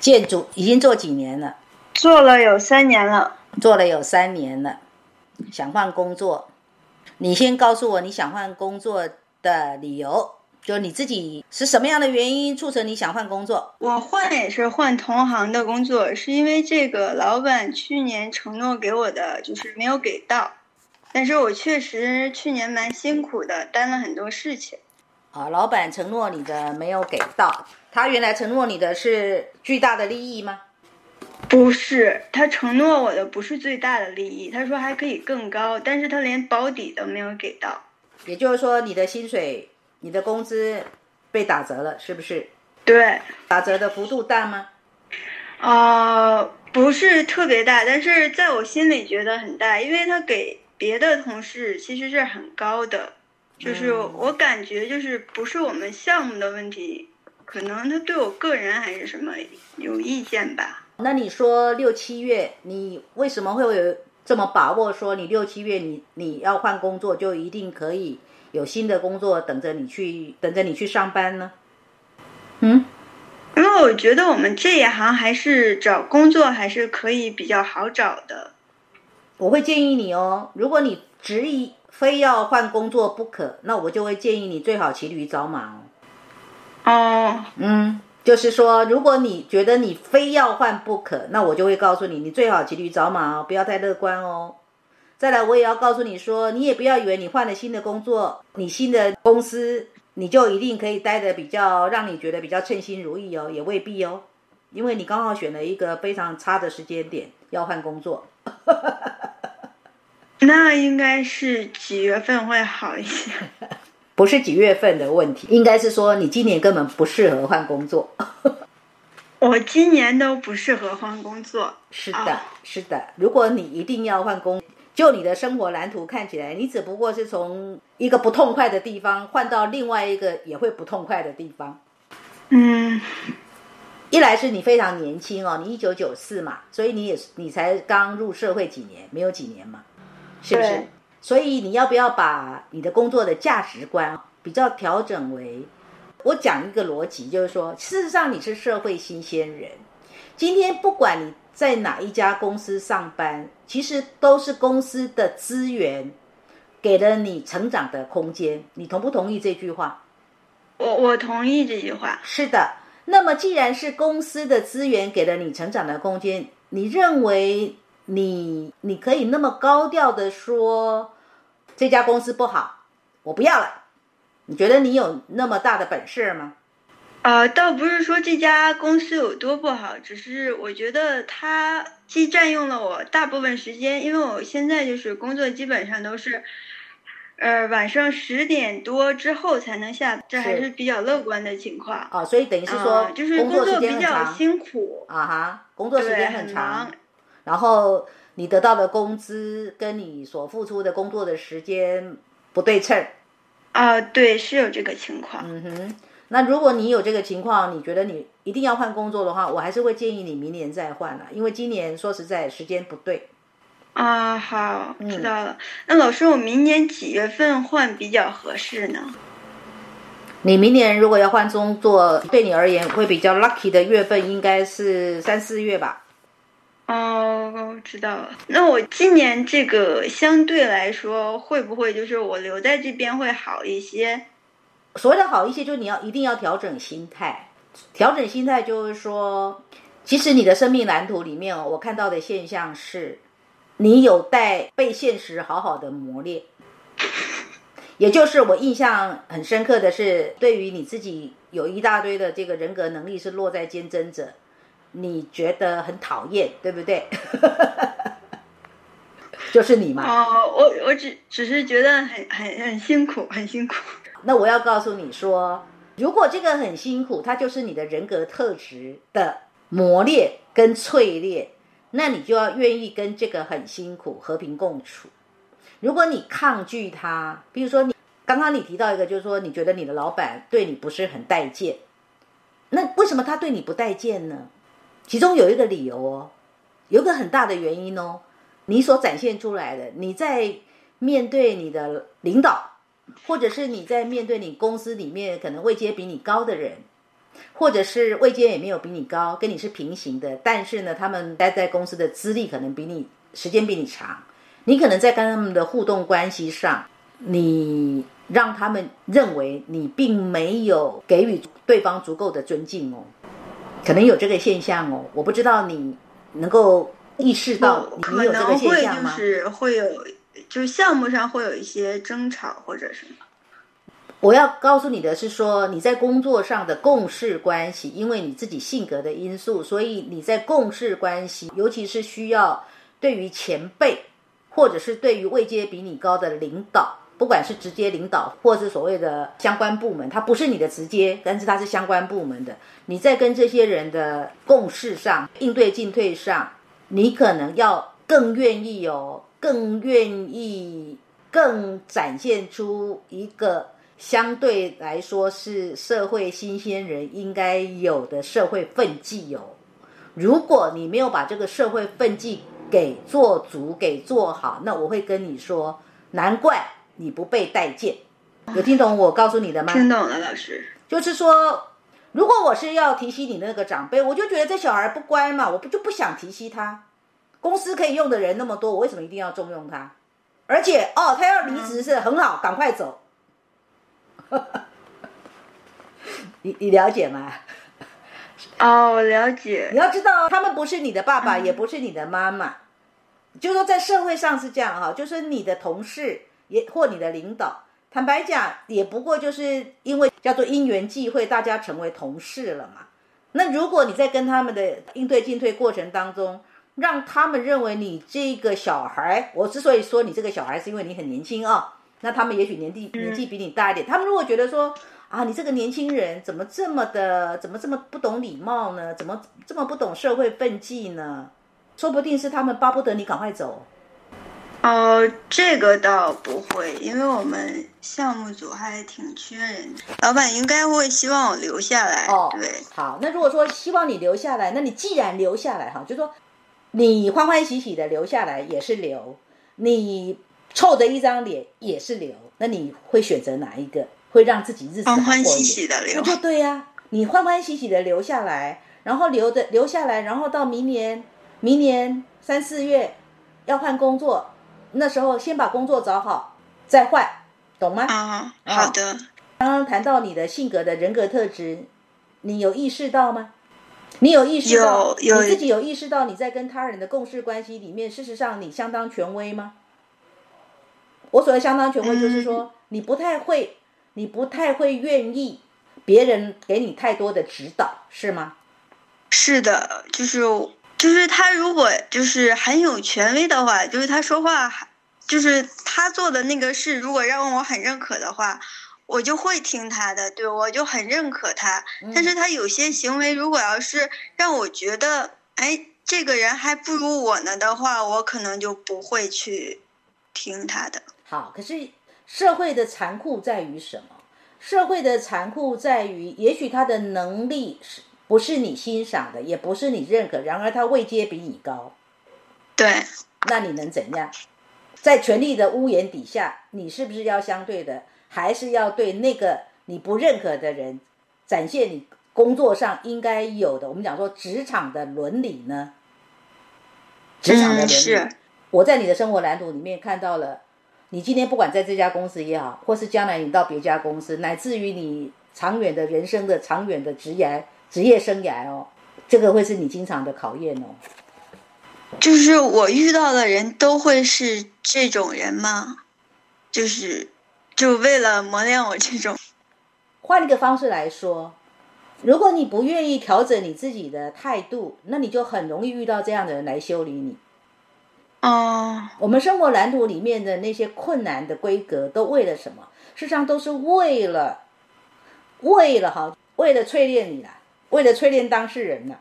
建筑已经做几年了？做了有三年了。做了有三年了，想换工作。你先告诉我你想换工作的理由，就你自己是什么样的原因促成你想换工作？我换也是换同行的工作，是因为这个老板去年承诺给我的就是没有给到，但是我确实去年蛮辛苦的，担了很多事情。啊，老板承诺你的没有给到，他原来承诺你的是巨大的利益吗？不是，他承诺我的不是最大的利益，他说还可以更高，但是他连保底都没有给到。也就是说，你的薪水、你的工资被打折了，是不是？对，打折的幅度大吗？呃，不是特别大，但是在我心里觉得很大，因为他给别的同事其实是很高的，就是我感觉就是不是我们项目的问题，可能他对我个人还是什么有意见吧。那你说六七月，你为什么会有这么把握？说你六七月你你要换工作，就一定可以有新的工作等着你去等着你去上班呢？嗯，因为我觉得我们这一行还是找工作还是可以比较好找的。我会建议你哦，如果你执意非要换工作不可，那我就会建议你最好骑驴找马哦。哦，嗯。就是说，如果你觉得你非要换不可，那我就会告诉你，你最好骑驴找马哦，不要太乐观哦。再来，我也要告诉你说，你也不要以为你换了新的工作，你新的公司你就一定可以待的比较让你觉得比较称心如意哦，也未必哦，因为你刚好选了一个非常差的时间点要换工作。那应该是几月份会好一些？不是几月份的问题，应该是说你今年根本不适合换工作。我今年都不适合换工作。是的，是的。如果你一定要换工，就你的生活蓝图看起来，你只不过是从一个不痛快的地方换到另外一个也会不痛快的地方。嗯，一来是你非常年轻哦，你一九九四嘛，所以你也你才刚入社会几年，没有几年嘛，是不是？所以你要不要把你的工作的价值观比较调整为？我讲一个逻辑，就是说，事实上你是社会新鲜人，今天不管你在哪一家公司上班，其实都是公司的资源给了你成长的空间。你同不同意这句话？我我同意这句话。是的。那么既然是公司的资源给了你成长的空间，你认为？你你可以那么高调的说这家公司不好，我不要了。你觉得你有那么大的本事吗？呃，倒不是说这家公司有多不好，只是我觉得它既占用了我大部分时间，因为我现在就是工作基本上都是，呃，晚上十点多之后才能下，这还是比较乐观的情况。啊，所以等于是说，就是工作比较辛苦啊哈，工作时间很长。然后你得到的工资跟你所付出的工作的时间不对称，啊，对，是有这个情况。嗯哼，那如果你有这个情况，你觉得你一定要换工作的话，我还是会建议你明年再换了，因为今年说实在时间不对。啊，好，知道了。那老师，我明年几月份换比较合适呢？你明年如果要换工作，对你而言会比较 lucky 的月份应该是三四月吧。哦，知道了。那我今年这个相对来说，会不会就是我留在这边会好一些？所谓的好一些，就是你要一定要调整心态。调整心态就是说，其实你的生命蓝图里面哦，我看到的现象是，你有待被现实好好的磨练。也就是我印象很深刻的是，对于你自己有一大堆的这个人格能力是落在坚贞者。你觉得很讨厌，对不对？就是你嘛。哦，我我只只是觉得很很很辛苦，很辛苦。那我要告诉你说，如果这个很辛苦，它就是你的人格特质的磨练跟淬炼，那你就要愿意跟这个很辛苦和平共处。如果你抗拒它，比如说你刚刚你提到一个，就是说你觉得你的老板对你不是很待见，那为什么他对你不待见呢？其中有一个理由哦，有个很大的原因哦，你所展现出来的，你在面对你的领导，或者是你在面对你公司里面可能位阶比你高的人，或者是位阶也没有比你高，跟你是平行的，但是呢，他们待在公司的资历可能比你时间比你长，你可能在跟他们的互动关系上，你让他们认为你并没有给予对方足够的尊敬哦，可能有这个现象哦，我不知道你能够意识到你有这个现象吗？就是会有，就是项目上会有一些争吵或者什么。我要告诉你的是说，你在工作上的共事关系，因为你自己性格的因素，所以你在共事关系，尤其是需要对于前辈，或者是对于位阶比你高的领导，不管是直接领导，或是所谓的相关部门，他不是你的直接，但是他是相关部门的，你在跟这些人的共事上、应对进退上，你可能要更愿意哦，更愿意，更展现出一个。相对来说是社会新鲜人应该有的社会奋际哦。如果你没有把这个社会奋际给做足、给做好，那我会跟你说，难怪你不被待见。有听懂我告诉你的吗？听懂了，老师。就是说，如果我是要提携你那个长辈，我就觉得这小孩不乖嘛，我不就不想提携他。公司可以用的人那么多，我为什么一定要重用他？而且哦，他要离职是很好，赶快走。你你了解吗？哦，我了解。你要知道，他们不是你的爸爸，也不是你的妈妈。就说在社会上是这样哈，就是你的同事也或你的领导，坦白讲，也不过就是因为叫做因缘际会，大家成为同事了嘛。那如果你在跟他们的应对进退过程当中，让他们认为你这个小孩，我之所以说你这个小孩，是因为你很年轻啊。那他们也许年纪年纪比你大一点，他们如果觉得说啊，你这个年轻人怎么这么的，怎么这么不懂礼貌呢？怎么这么不懂社会分际呢？说不定是他们巴不得你赶快走。哦，这个倒不会，因为我们项目组还挺缺人，老板应该会希望我留下来。哦，对，好，那如果说希望你留下来，那你既然留下来哈，就说你欢欢喜喜的留下来也是留你。臭的一张脸也是留，那你会选择哪一个？会让自己日子欢欢喜喜的留，那就对呀。你欢欢喜喜的留下来，然后留的留下来，然后到明年，明年三四月要换工作，那时候先把工作找好再换，懂吗？啊，好的。刚刚谈到你的性格的人格特质，你有意识到吗？你有意识到你自己有意识到你在跟他人的共事关系里面，事实上你相当权威吗？我所谓相当权威，就是说你不太会，你不太会愿意别人给你太多的指导，是吗？是的，就是就是他如果就是很有权威的话，就是他说话，就是他做的那个事，如果让我很认可的话，我就会听他的，对我就很认可他。但是他有些行为，如果要是让我觉得，哎，这个人还不如我呢的话，我可能就不会去听他的。好，可是社会的残酷在于什么？社会的残酷在于，也许他的能力是不是你欣赏的，也不是你认可，然而他位阶比你高。对，那你能怎样？在权力的屋檐底下，你是不是要相对的，还是要对那个你不认可的人展现你工作上应该有的？我们讲说职场的伦理呢？职场的伦理，我在你的生活蓝图里面看到了。你今天不管在这家公司也好，或是将来你到别家公司，乃至于你长远的人生的长远的职业职业生涯哦，这个会是你经常的考验哦。就是我遇到的人都会是这种人吗？就是就为了磨练我这种。换一个方式来说，如果你不愿意调整你自己的态度，那你就很容易遇到这样的人来修理你。哦，我们生活蓝图里面的那些困难的规格，都为了什么？事实上都是为了，为了哈，为了淬炼你啦，为了淬炼当事人呢。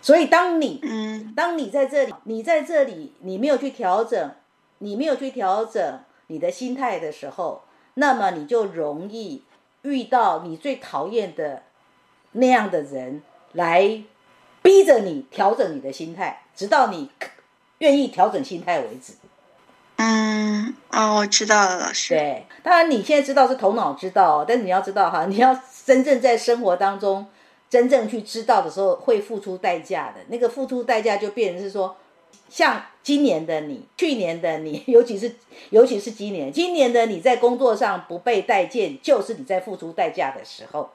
所以当你，嗯，当你在这里，你在这里，你没有去调整，你没有去调整你的心态的时候，那么你就容易遇到你最讨厌的那样的人来逼着你调整你的心态，直到你。愿意调整心态为止。嗯，哦，我知道了，老师。对，当然你现在知道是头脑知道，但是你要知道哈，你要真正在生活当中真正去知道的时候，会付出代价的。那个付出代价就变成是说，像今年的你，去年的你，尤其是尤其是今年，今年的你在工作上不被待见，就是你在付出代价的时候。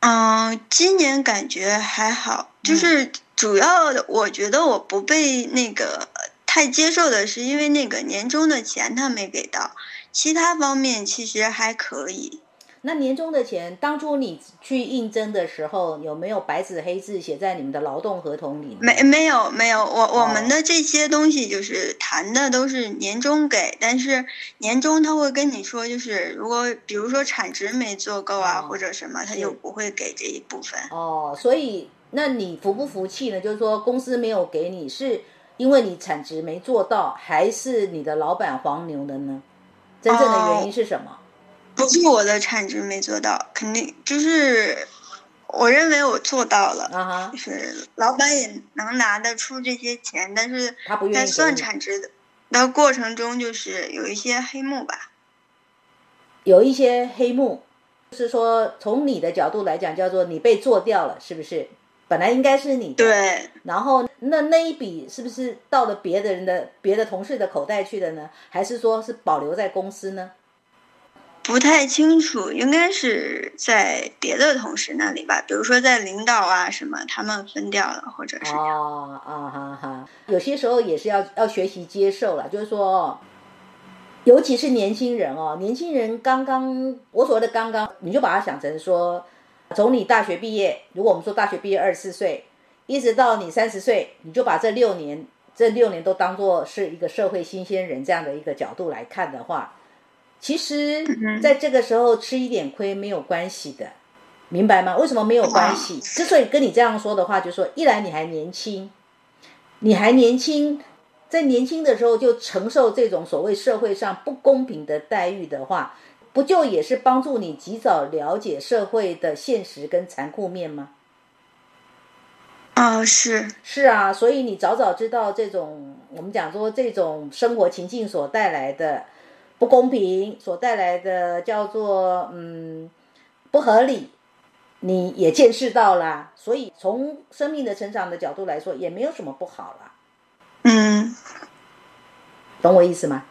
嗯，今年感觉还好，就是主要的，我觉得我不被那个太接受的是，因为那个年终的钱他没给到，其他方面其实还可以。那年终的钱，当初你去应征的时候，有没有白纸黑字写在你们的劳动合同里？没，没有，没有。我我们的这些东西就是谈的都是年终给，但是年终他会跟你说，就是如果比如说产值没做够啊，或者什么，他就不会给这一部分。哦，所以那你服不服气呢？就是说公司没有给你，是因为你产值没做到，还是你的老板黄牛的呢？真正的原因是什么？不是我的产值没做到，肯定就是我认为我做到了，啊就是老板也能拿得出这些钱，但是他不愿意在算产值的的过程中，就是有一些黑幕吧。有一些黑幕，就是说从你的角度来讲，叫做你被做掉了，是不是？本来应该是你的，对。然后那那一笔是不是到了别的人的、别的同事的口袋去的呢？还是说是保留在公司呢？不太清楚，应该是在别的同事那里吧，比如说在领导啊什么，他们分掉了，或者是哦啊哈哈，有些时候也是要要学习接受了，就是说，尤其是年轻人哦，年轻人刚刚我所谓的刚刚，你就把它想成说，从你大学毕业，如果我们说大学毕业二十四岁，一直到你三十岁，你就把这六年这六年都当做是一个社会新鲜人这样的一个角度来看的话。其实，在这个时候吃一点亏没有关系的，明白吗？为什么没有关系？之所以跟你这样说的话，就说一来你还年轻，你还年轻，在年轻的时候就承受这种所谓社会上不公平的待遇的话，不就也是帮助你及早了解社会的现实跟残酷面吗？啊，是是啊，所以你早早知道这种我们讲说这种生活情境所带来的。不公平所带来的叫做嗯不合理，你也见识到了，所以从生命的成长的角度来说，也没有什么不好了。嗯，懂我意思吗？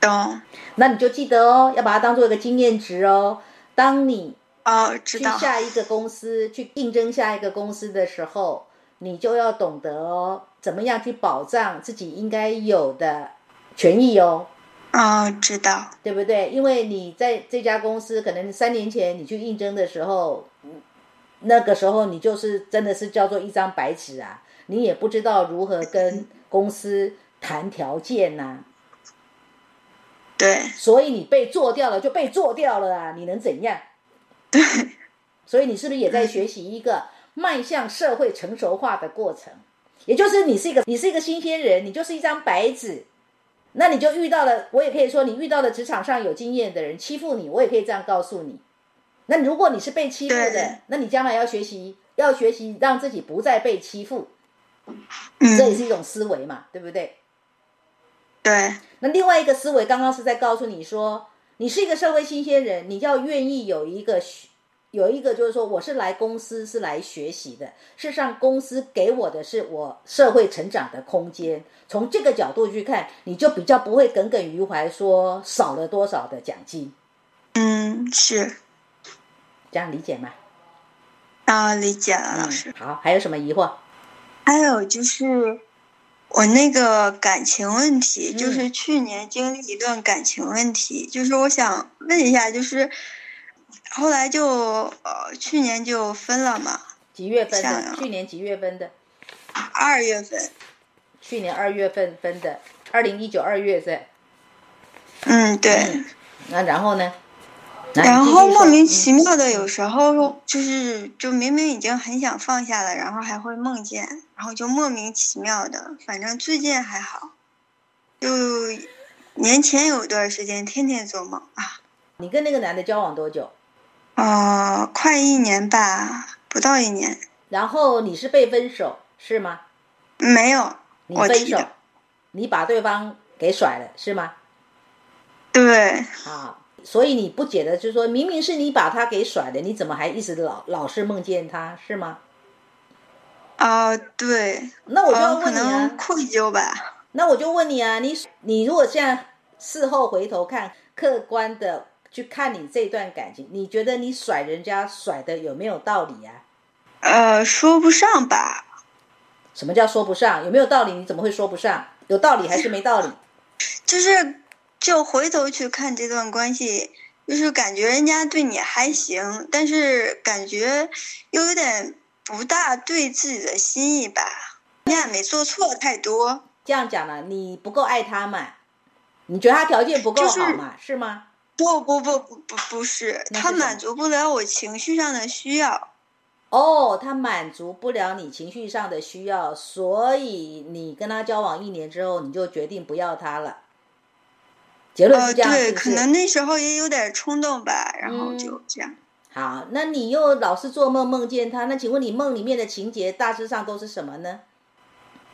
懂。那你就记得哦，要把它当做一个经验值哦。当你哦去下一个公司去应征下一个公司的时候，你就要懂得哦，怎么样去保障自己应该有的权益哦。啊，知道，对不对？因为你在这家公司，可能三年前你去应征的时候，那个时候你就是真的是叫做一张白纸啊，你也不知道如何跟公司谈条件呐。对，所以你被做掉了，就被做掉了啊！你能怎样？对，所以你是不是也在学习一个迈向社会成熟化的过程？也就是你是一个，你是一个新鲜人，你就是一张白纸。那你就遇到了，我也可以说你遇到了职场上有经验的人欺负你，我也可以这样告诉你。那如果你是被欺负的，那你将来要学习，要学习让自己不再被欺负，这也是一种思维嘛，对不对？对。那另外一个思维，刚刚是在告诉你说，你是一个社会新鲜人，你要愿意有一个。有一个就是说，我是来公司是来学习的。事实上，公司给我的是我社会成长的空间。从这个角度去看，你就比较不会耿耿于怀，说少了多少的奖金。嗯，是这样理解吗？啊，理解了，老师。好，还有什么疑惑？还有就是我那个感情问题，就是去年经历一段感情问题，就是我想问一下，就是。后来就呃，去年就分了嘛。几月份的？去年几月份的？二月份。去年二月份分的，二零一九二月份。嗯，对。那然后呢？然后莫名其妙的，有时候就是就明明已经很想放下了，然后还会梦见，然后就莫名其妙的。反正最近还好，就年前有一段时间天天做梦啊。你跟那个男的交往多久？哦，快一年吧，不到一年。然后你是被分手是吗？没有，你分手，你把对方给甩了是吗？对。啊，所以你不解的就是说，明明是你把他给甩的，你怎么还一直老老是梦见他，是吗？啊，对。那我就要问你啊，愧疚吧。那我就问你啊，你你如果现在事后回头看，客观的去看你这段感情，你觉得你甩人家甩的有没有道理呀？呃，说不上吧。什么叫说不上？有没有道理？你怎么会说不上？有道理还是没道理？就是，就回头去看这段关系，就是感觉人家对你还行，但是感觉又有点不大对自己的心意吧。人家也没做错太多。这样讲了，你不够爱他嘛？你觉得他条件不够好嘛？是吗？不不不不不不是，他满足不了我情绪上的需要。哦，他满足不了你情绪上的需要，所以你跟他交往一年之后，你就决定不要他了。结论是这样，对，可能那时候也有点冲动吧，然后就这样。好，那你又老是做梦梦见他，那请问你梦里面的情节大致上都是什么呢？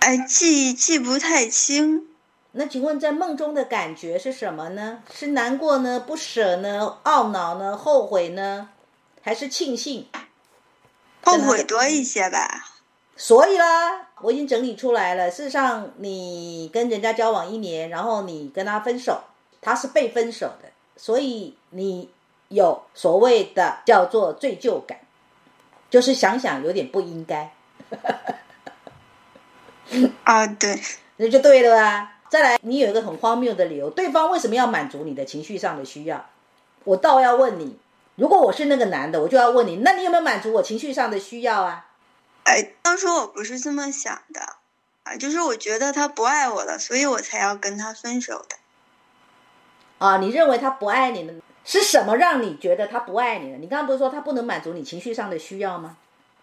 哎，记记不太清。那请问在梦中的感觉是什么呢？是难过呢？不舍呢？懊恼呢？后悔呢？还是庆幸？后悔多一些吧，所以啦，我已经整理出来了。事实上，你跟人家交往一年，然后你跟他分手，他是被分手的，所以你有所谓的叫做罪疚感，就是想想有点不应该。啊，对，那就对了啊。再来，你有一个很荒谬的理由，对方为什么要满足你的情绪上的需要？我倒要问你。如果我是那个男的，我就要问你，那你有没有满足我情绪上的需要啊？哎，当初我不是这么想的，啊，就是我觉得他不爱我了，所以我才要跟他分手的。啊，你认为他不爱你了？是什么让你觉得他不爱你了？你刚刚不是说他不能满足你情绪上的需要吗？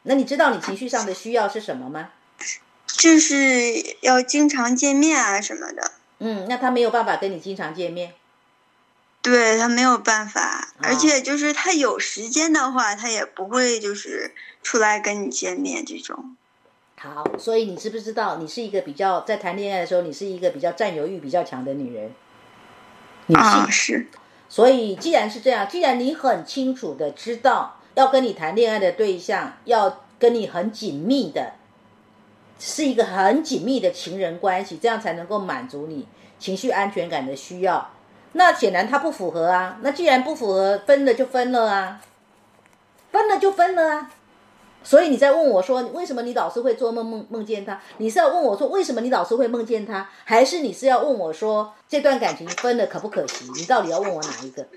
那你知道你情绪上的需要是什么吗？就是要经常见面啊什么的。嗯，那他没有办法跟你经常见面。对他没有办法，而且就是他有时间的话，他也不会就是出来跟你见面这种。好，所以你知不知道，你是一个比较在谈恋爱的时候，你是一个比较占有欲比较强的女人。啊，是。所以既然是这样，既然你很清楚的知道，要跟你谈恋爱的对象要跟你很紧密的，是一个很紧密的情人关系，这样才能够满足你情绪安全感的需要。那显然他不符合啊！那既然不符合，分了就分了啊，分了就分了啊。所以你在问我说，为什么你老是会做梦梦梦见他？你是要问我说，为什么你老是会梦见他？还是你是要问我说，这段感情分了可不可惜？你到底要问我哪一个？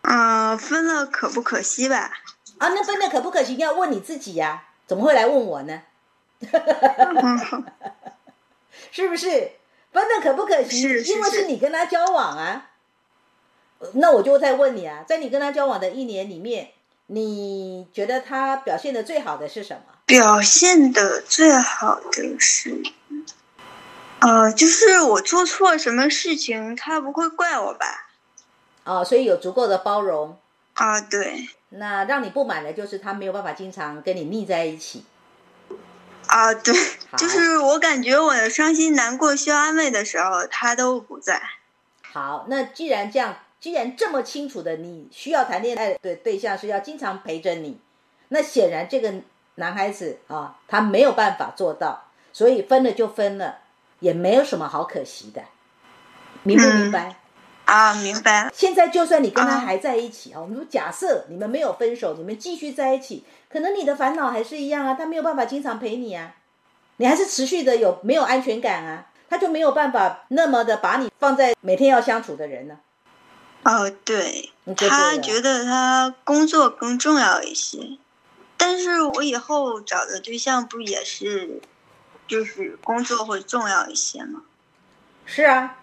啊，分了可不可惜吧？啊，那分了可不可惜？要问你自己呀，怎么会来问我呢？是不是？分的可不可惜？因为是你跟他交往啊。那我就再问你啊，在你跟他交往的一年里面，你觉得他表现的最好的是什么？表现的最好的是，呃，就是我做错什么事情，他不会怪我吧？哦，所以有足够的包容。啊，对。那让你不满的就是他没有办法经常跟你腻在一起。啊，对，就是我感觉我伤心难过需要安慰的时候，他都不在。好，那既然这样，既然这么清楚的，你需要谈恋爱的对象是要经常陪着你，那显然这个男孩子啊，他没有办法做到，所以分了就分了，也没有什么好可惜的，明不明白？啊，明白。现在就算你跟他还在一起啊，我们说假设你们没有分手，你们继续在一起。可能你的烦恼还是一样啊，他没有办法经常陪你啊，你还是持续的有没有安全感啊？他就没有办法那么的把你放在每天要相处的人呢？哦，对，他觉得他工作更重要一些，但是我以后找的对象不也是，就是工作会重要一些吗？是啊，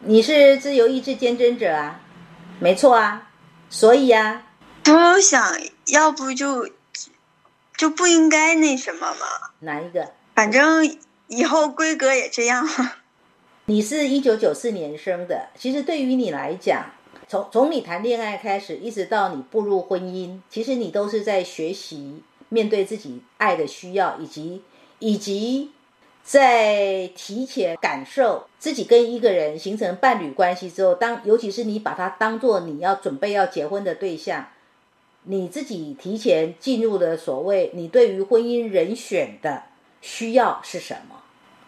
你是自由意志坚贞者啊，没错啊，所以啊，我想要不就。就不应该那什么嘛？哪一个？反正以后规格也这样。你是一九九四年生的，其实对于你来讲，从从你谈恋爱开始，一直到你步入婚姻，其实你都是在学习面对自己爱的需要，以及以及在提前感受自己跟一个人形成伴侣关系之后，当尤其是你把他当做你要准备要结婚的对象，你自己提前进入的所谓你对于婚姻人选的需要是什么？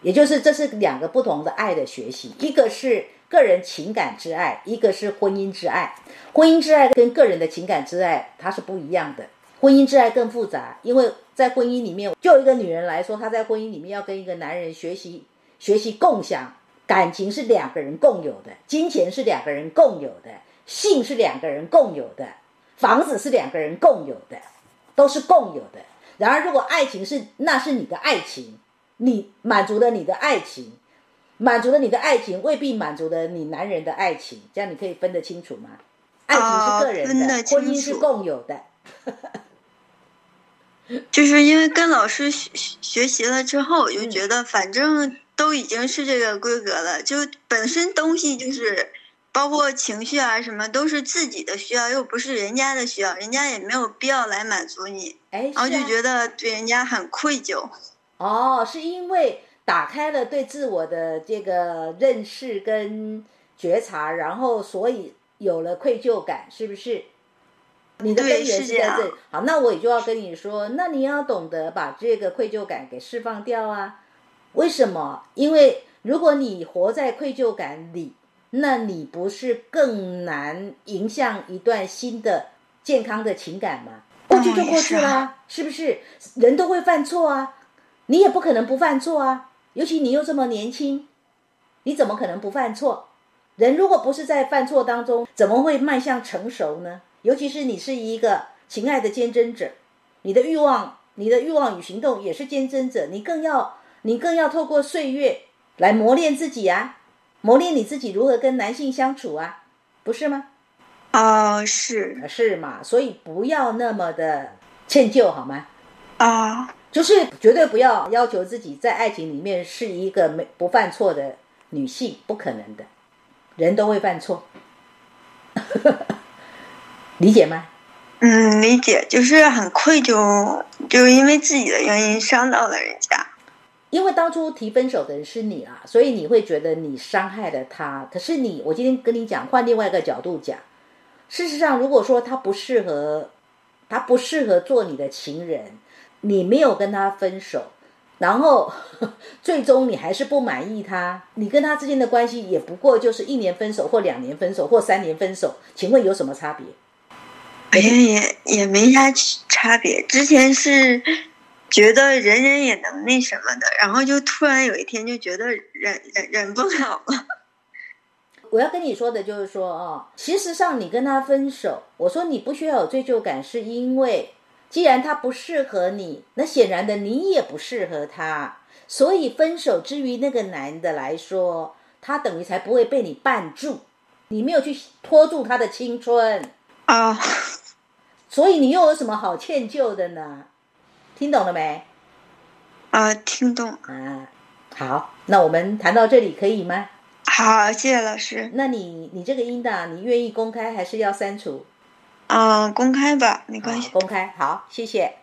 也就是这是两个不同的爱的学习，一个是个人情感之爱，一个是婚姻之爱。婚姻之爱跟个人的情感之爱它是不一样的，婚姻之爱更复杂，因为。在婚姻里面，就一个女人来说，她在婚姻里面要跟一个男人学习学习共享感情，是两个人共有的；金钱是两个人共有的；性是两个人共有的；房子是两个人共有的，都是共有的。然而，如果爱情是，那是你的爱情，你满足了你的爱情，满足了你的爱情，未必满足了你男人的爱情。这样你可以分得清楚吗？爱情是个人的，婚姻是共有的。就是因为跟老师学学习了之后，就觉得反正都已经是这个规格了，就本身东西就是包括情绪啊什么都是自己的需要，又不是人家的需要，人家也没有必要来满足你，然后就觉得对人家很愧疚。哦，是因为打开了对自我的这个认识跟觉察，然后所以有了愧疚感，是不是？你的根源是在这里，好，那我也就要跟你说，那你要懂得把这个愧疚感给释放掉啊。为什么？因为如果你活在愧疚感里，那你不是更难迎向一段新的健康的情感吗？过去就过去啦，是不是？人都会犯错啊，你也不可能不犯错啊。尤其你又这么年轻，你怎么可能不犯错？人如果不是在犯错当中，怎么会迈向成熟呢？尤其是你是一个情爱的坚贞者，你的欲望、你的欲望与行动也是坚贞者，你更要你更要透过岁月来磨练自己啊，磨练你自己如何跟男性相处啊，不是吗？啊，是是嘛，所以不要那么的歉疚好吗？啊，就是绝对不要要求自己在爱情里面是一个没不犯错的女性，不可能的，人都会犯错。理解吗？嗯，理解，就是很愧疚，就是因为自己的原因伤到了人家。因为当初提分手的人是你啊，所以你会觉得你伤害了他。可是你，我今天跟你讲，换另外一个角度讲，事实上，如果说他不适合，他不适合做你的情人，你没有跟他分手，然后 最终你还是不满意他，你跟他之间的关系也不过就是一年分手，或两年分手，或三年分手，请问有什么差别？哎呀，也也没啥差别。之前是觉得人人也能那什么的，然后就突然有一天就觉得忍忍忍不了了。我要跟你说的就是说啊，其实上你跟他分手，我说你不需要有罪疚感，是因为既然他不适合你，那显然的你也不适合他，所以分手之于那个男的来说，他等于才不会被你绊住，你没有去拖住他的青春啊。所以你又有什么好歉疚的呢？听懂了没？啊，听懂。啊，好，那我们谈到这里可以吗？好，谢谢老师。那你你这个音档，你愿意公开还是要删除？啊，公开吧，没关系。公开，好，谢谢。